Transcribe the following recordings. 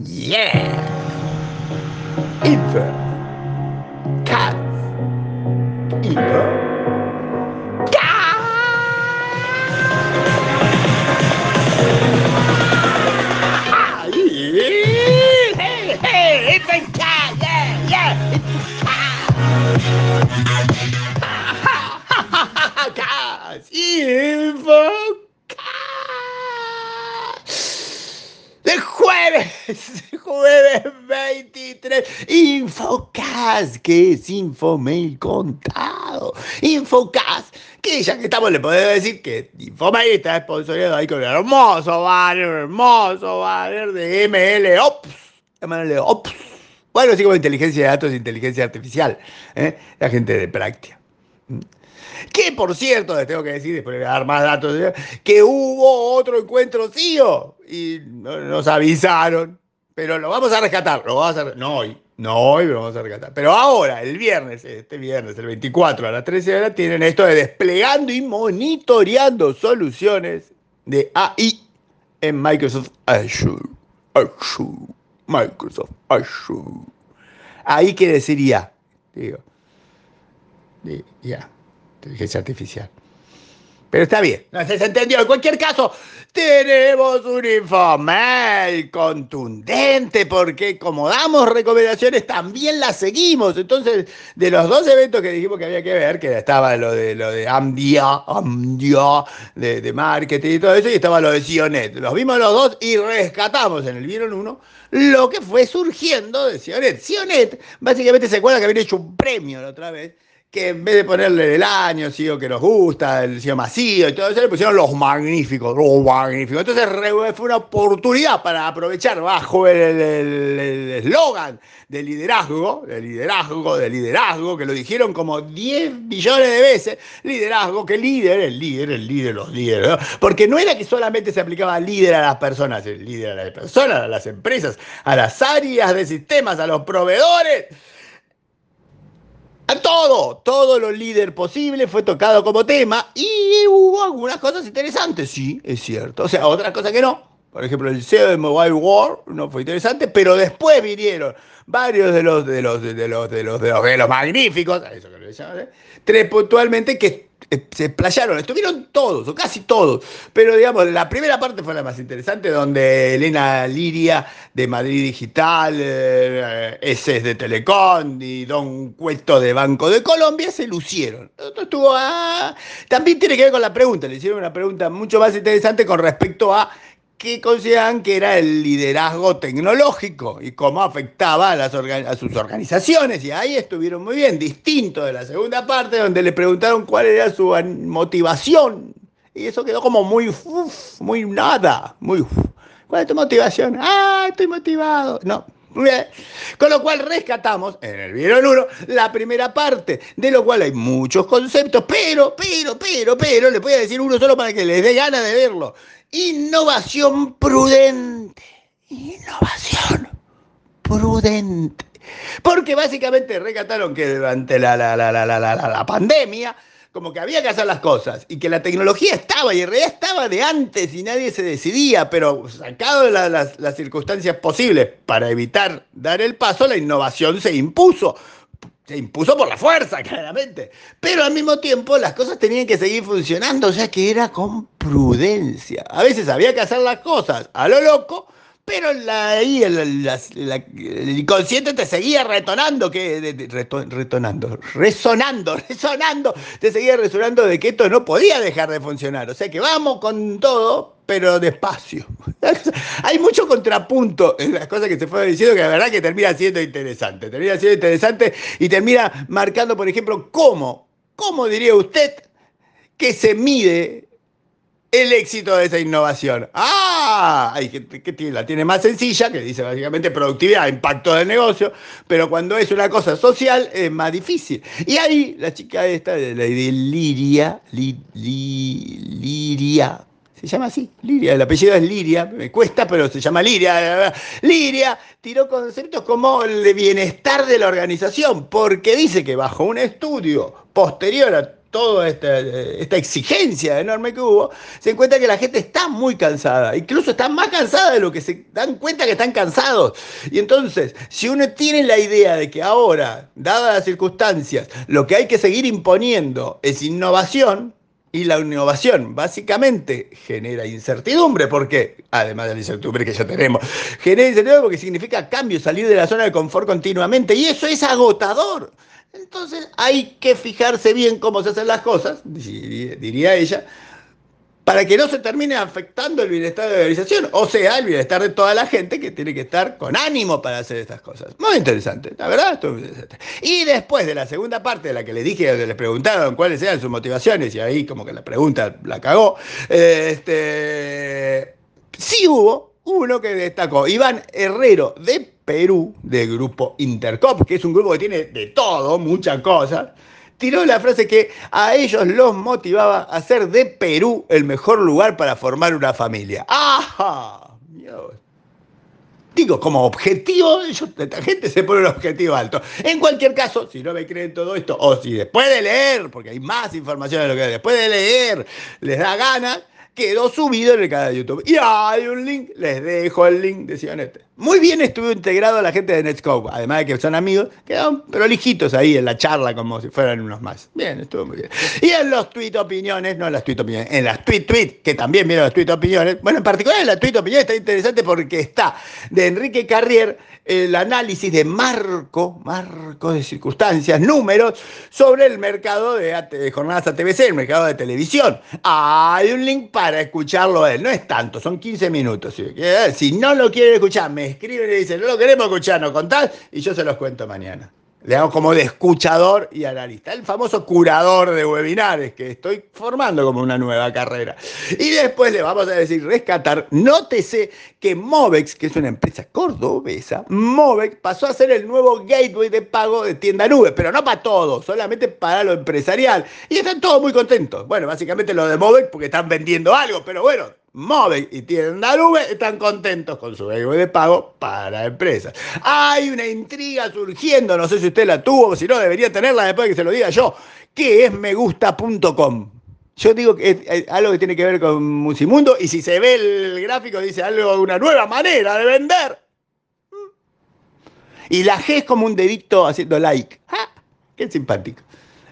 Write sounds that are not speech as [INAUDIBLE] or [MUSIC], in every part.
Yeah. Info. Cat. Info. Cat. Hey, hey, it's a cat. Yeah, yeah, cat. Jueves, jueves 23, Infocast, que es Infomail contado. Infocast, que ya que estamos le podemos decir que Infomail está sponsoreado ahí con el hermoso banner, hermoso banner de ML Ops. ML Ops. Bueno, así como inteligencia de datos e inteligencia artificial, ¿eh? la gente de práctica. Que por cierto, les tengo que decir, después de dar más datos, ¿eh? que hubo otro encuentro CIO y no- nos avisaron, pero lo vamos a rescatar, lo vamos a no hoy, no hoy, lo vamos a rescatar. Pero ahora, el viernes, este viernes, el 24 a las 13 horas, tienen esto de desplegando y monitoreando soluciones de AI en Microsoft Azure. Azure. Microsoft Azure. Ahí quiere decir IA, digo. IA, inteligencia artificial. Pero está bien, no se entendió. En cualquier caso, tenemos un infomail contundente porque como damos recomendaciones, también las seguimos. Entonces, de los dos eventos que dijimos que había que ver, que estaba lo de lo de AMDIA, AMDIA, de, de marketing y todo eso, y estaba lo de Sionet. Los vimos los dos y rescatamos en el Vieron uno lo que fue surgiendo de Sionet. Sionet, básicamente se acuerda que había hecho un premio la otra vez que en vez de ponerle el año, CEO que nos gusta, el CEO masivo y todo eso, le pusieron los magníficos, los magníficos. Entonces fue una oportunidad para aprovechar bajo el el- el- el eslogan de liderazgo, de liderazgo, de liderazgo, que lo dijeron como 10 millones de veces, liderazgo, que líder, el líder, el líder, los líderes, porque no era que solamente se aplicaba líder a las personas, el líder a las personas, a las empresas, a las áreas de sistemas, a los proveedores. Todo, todo lo líder posible fue tocado como tema y hubo algunas cosas interesantes, sí, es cierto. O sea, otras cosas que no. Por ejemplo, el CEO de Mobile World no fue interesante, pero después vinieron varios de los de los de los de los de los, de los magníficos, eso que le llaman, ¿eh? tres puntualmente que se explayaron, estuvieron todos, o casi todos, pero digamos, la primera parte fue la más interesante, donde Elena Liria de Madrid Digital, eh, ese es de Telecom y Don Cueto de Banco de Colombia se lucieron. Estuvo ah, También tiene que ver con la pregunta, le hicieron una pregunta mucho más interesante con respecto a qué consideraban que era el liderazgo tecnológico y cómo afectaba a, sus organizaciones. Y ahí estuvieron muy bien, distinto de la segunda parte, donde le preguntaron cuál era su motivación. Y eso quedó como muy, uf, muy nada, muy... uf. ¿Cuál es tu motivación? Ah, estoy motivado. No. Con lo cual rescatamos en el Vieron uno la primera parte, de lo cual hay muchos conceptos, pero, pero, pero, pero, le voy a decir uno solo para que les dé ganas de verlo. Innovación prudente. Innovación prudente. Porque básicamente rescataron que durante la, la, la, la, pandemia, como que había que hacer las cosas y que la tecnología estaba y en realidad estaba de antes y nadie se decidía, pero sacado de la- las, circunstancias posibles para evitar dar el paso, la innovación se impuso. Se impuso por la fuerza, [LAUGHS] claramente. Pero al mismo tiempo las cosas tenían que seguir funcionando, o sea que era prudencia. A veces había que hacer las cosas a lo loco, pero la- ahí el, la- inconsciente te seguía retonando, que, retonando, resonando, [LAUGHS] resonando, te seguía resonando de que esto no podía dejar de funcionar. O sea que vamos con todo, pero despacio. [LAUGHS] Hay mucho contrapunto en las cosas que se fueron diciendo que la verdad que termina siendo interesante. Termina siendo interesante y termina marcando, por ejemplo, cómo, cómo diría usted que se mide el éxito de esa innovación. Ah, hay gente que la tiene más sencilla, que dice básicamente productividad, impacto del negocio, pero cuando es una cosa social es más difícil. Y ahí la chica esta de, de Liria, Li- Li- Liria, se llama así, Liria, el apellido es Liria, me cuesta, pero se llama Liria. Liria tiró conceptos como el de bienestar de la organización, porque dice que bajo un estudio posterior a toda esta, esta, exigencia enorme que hubo, se encuentra que la gente está muy cansada, incluso está más cansada de lo que se dan cuenta que están cansados. Y entonces, si uno tiene la idea de que ahora, dadas las circunstancias, lo que hay que seguir imponiendo es innovación, y la innovación básicamente genera incertidumbre, porque, además de la incertidumbre que ya tenemos, genera incertidumbre porque significa cambio, salir de la zona de confort continuamente, y eso es agotador. Entonces hay que fijarse bien cómo se hacen las cosas, diría ella, para que no se termine afectando el bienestar de la organización, o sea, el bienestar de toda la gente que tiene que estar con ánimo para hacer estas cosas. Muy interesante, la verdad, esto muy interesante. Y después de la segunda parte de la que les dije, donde les preguntaron cuáles eran sus motivaciones, y ahí como que la pregunta la cagó, este, sí hubo uno que destacó, Iván Herrero de Perú, del grupo Intercop, que es un grupo que tiene de todo, muchas cosas tiró la frase que a ellos los motivaba a hacer de Perú el mejor lugar para formar una familia. ¡Ajá! Digo, como objetivo, esta gente se pone un objetivo alto. En cualquier caso, si no me creen todo esto, o si después de leer, porque hay más información de lo que después de leer les da ganas, quedó subido en el canal de YouTube. Y hay un link, les dejo el link, decían este. Muy bien estuvo integrado la gente de Netscope, además de que son amigos, quedaron prolijitos ahí en la charla como si fueran unos más. Bien, estuvo muy bien. Y en los tweet opiniones, no en las tweet opiniones, en las tweet tweet, que también vieron las tweet opiniones, bueno, en particular en la tweet opiniones está interesante porque está de Enrique Carrier el análisis de marco, marco de circunstancias, números, sobre el mercado de, jornadas ATVC, el mercado de televisión. Hay un link para escucharlo él, no es tanto, son 15 minutos. Si no lo quieren escuchar, me escriben y dicen, no lo queremos escuchar, no contás, y yo se los cuento mañana le hago como de escuchador y analista, el famoso curador de webinares que estoy formando como una nueva carrera. Y después le vamos a decir rescatar, nótese que Movex, que es una empresa cordobesa, Movex pasó a ser el nuevo gateway de pago de tienda nube, pero no para todo, solamente para lo empresarial. Y están todos muy contentos. Bueno, básicamente lo de Movex porque están vendiendo algo, pero bueno, Móvil y tienda nube están contentos con su gateway de pago para empresas. Hay una intriga surgiendo, no sé si usted la tuvo si no, debería tenerla después de que se lo diga yo, que es megusta.com. Yo digo que es algo que tiene que ver con Musimundo y si se ve el gráfico dice algo de una nueva manera de vender. Y la G es como un dedito haciendo like. ¡Ja! ¡Qué simpático!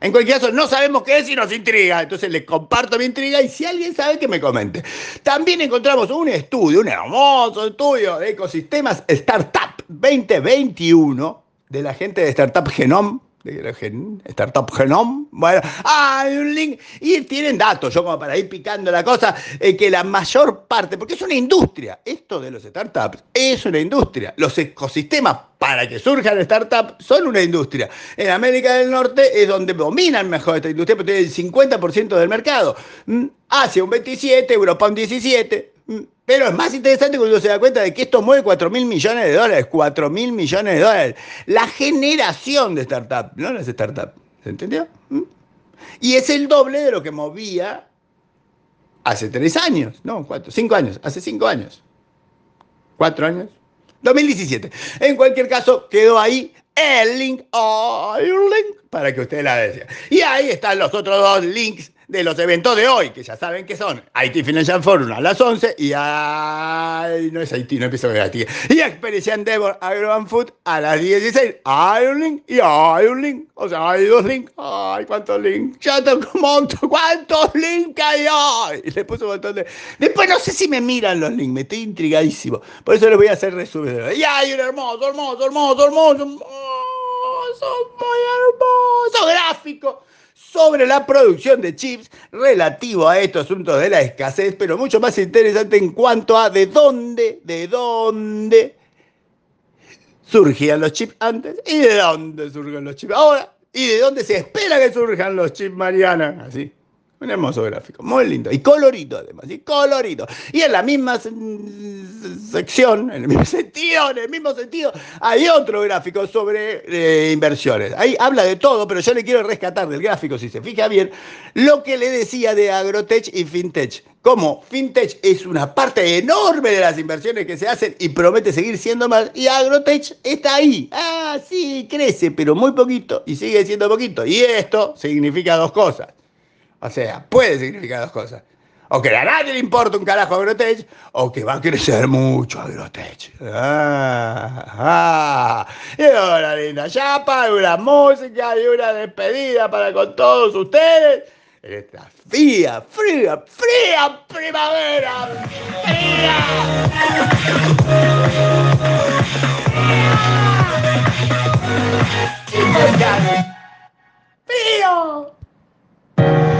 En cualquier caso, no sabemos qué es y nos intriga. Entonces les comparto mi intriga y si alguien sabe que me comente. También encontramos un estudio, un hermoso estudio de ecosistemas Startup 2021 de la gente de Startup Genome Startup Genome. Bueno, hay un link y tienen datos, yo como para ir picando la cosa, eh, que la mayor parte, porque es una industria, esto de los startups es una industria. Los ecosistemas para que surjan startups son una industria. En América del Norte es donde dominan mejor esta industria, porque tienen el 50% del mercado. Mm, Asia un 27, Europa un 17. Pero es más interesante cuando uno se da cuenta de que esto mueve 4 mil millones de dólares, 4 mil millones de dólares. La generación de startups, no las startups. ¿Se entendió? ¿Mm? Y es el doble de lo que movía hace tres años, no, cuatro, cinco años, hace cinco años. ¿Cuatro años? 2017. En cualquier caso, quedó ahí el link, el link para que usted la desea. Y ahí están los otros dos links de los eventos de hoy, que ya saben que son Haiti Financial Forum a las 11 y ay, no es Haití, no empiezo a Haití. Y Experiencia Endeavor Agro Food a las 16. Hay un link y hay un link. O sea, hay dos links. Ay, cuántos links. Ya tengo un montón. ¿Cuántos links hay hoy? Y le puse un montón de. Después no sé si me miran los links, me estoy intrigadísimo. Por eso les voy a hacer resumen. Y hay un hermoso, hermoso, hermoso, hermoso, hermoso, muy hermoso gráfico sobre la producción de chips relativo a estos asuntos de la escasez, pero mucho más interesante en cuanto a de dónde, de dónde surgían los chips antes y de dónde surgen los chips ahora y de dónde se espera que surjan los chips Mariana, así. Un hermoso gráfico, muy lindo. Y colorido además, y colorido. Y en la misma sección, en el mismo [LAUGHS] sentido, en el mismo sentido, hay otro gráfico sobre eh, inversiones. Ahí habla de todo, pero yo le quiero rescatar del gráfico, si se fija bien, lo que le decía de Agrotech y FinTech. Como FinTech es una parte enorme de las inversiones que se hacen y promete seguir siendo más, y Agrotech está ahí. Ah, sí, crece, pero muy poquito y sigue siendo poquito. Y esto significa dos cosas O sea, puede significar dos cosas. O que a nadie le importa un carajo Agrotech, o que va a crecer mucho Agrotech. Ah, ah. Y ahora, linda, ya para una música y una despedida para con todos ustedes. En esta fría, fría, fría primavera. ¡Fría!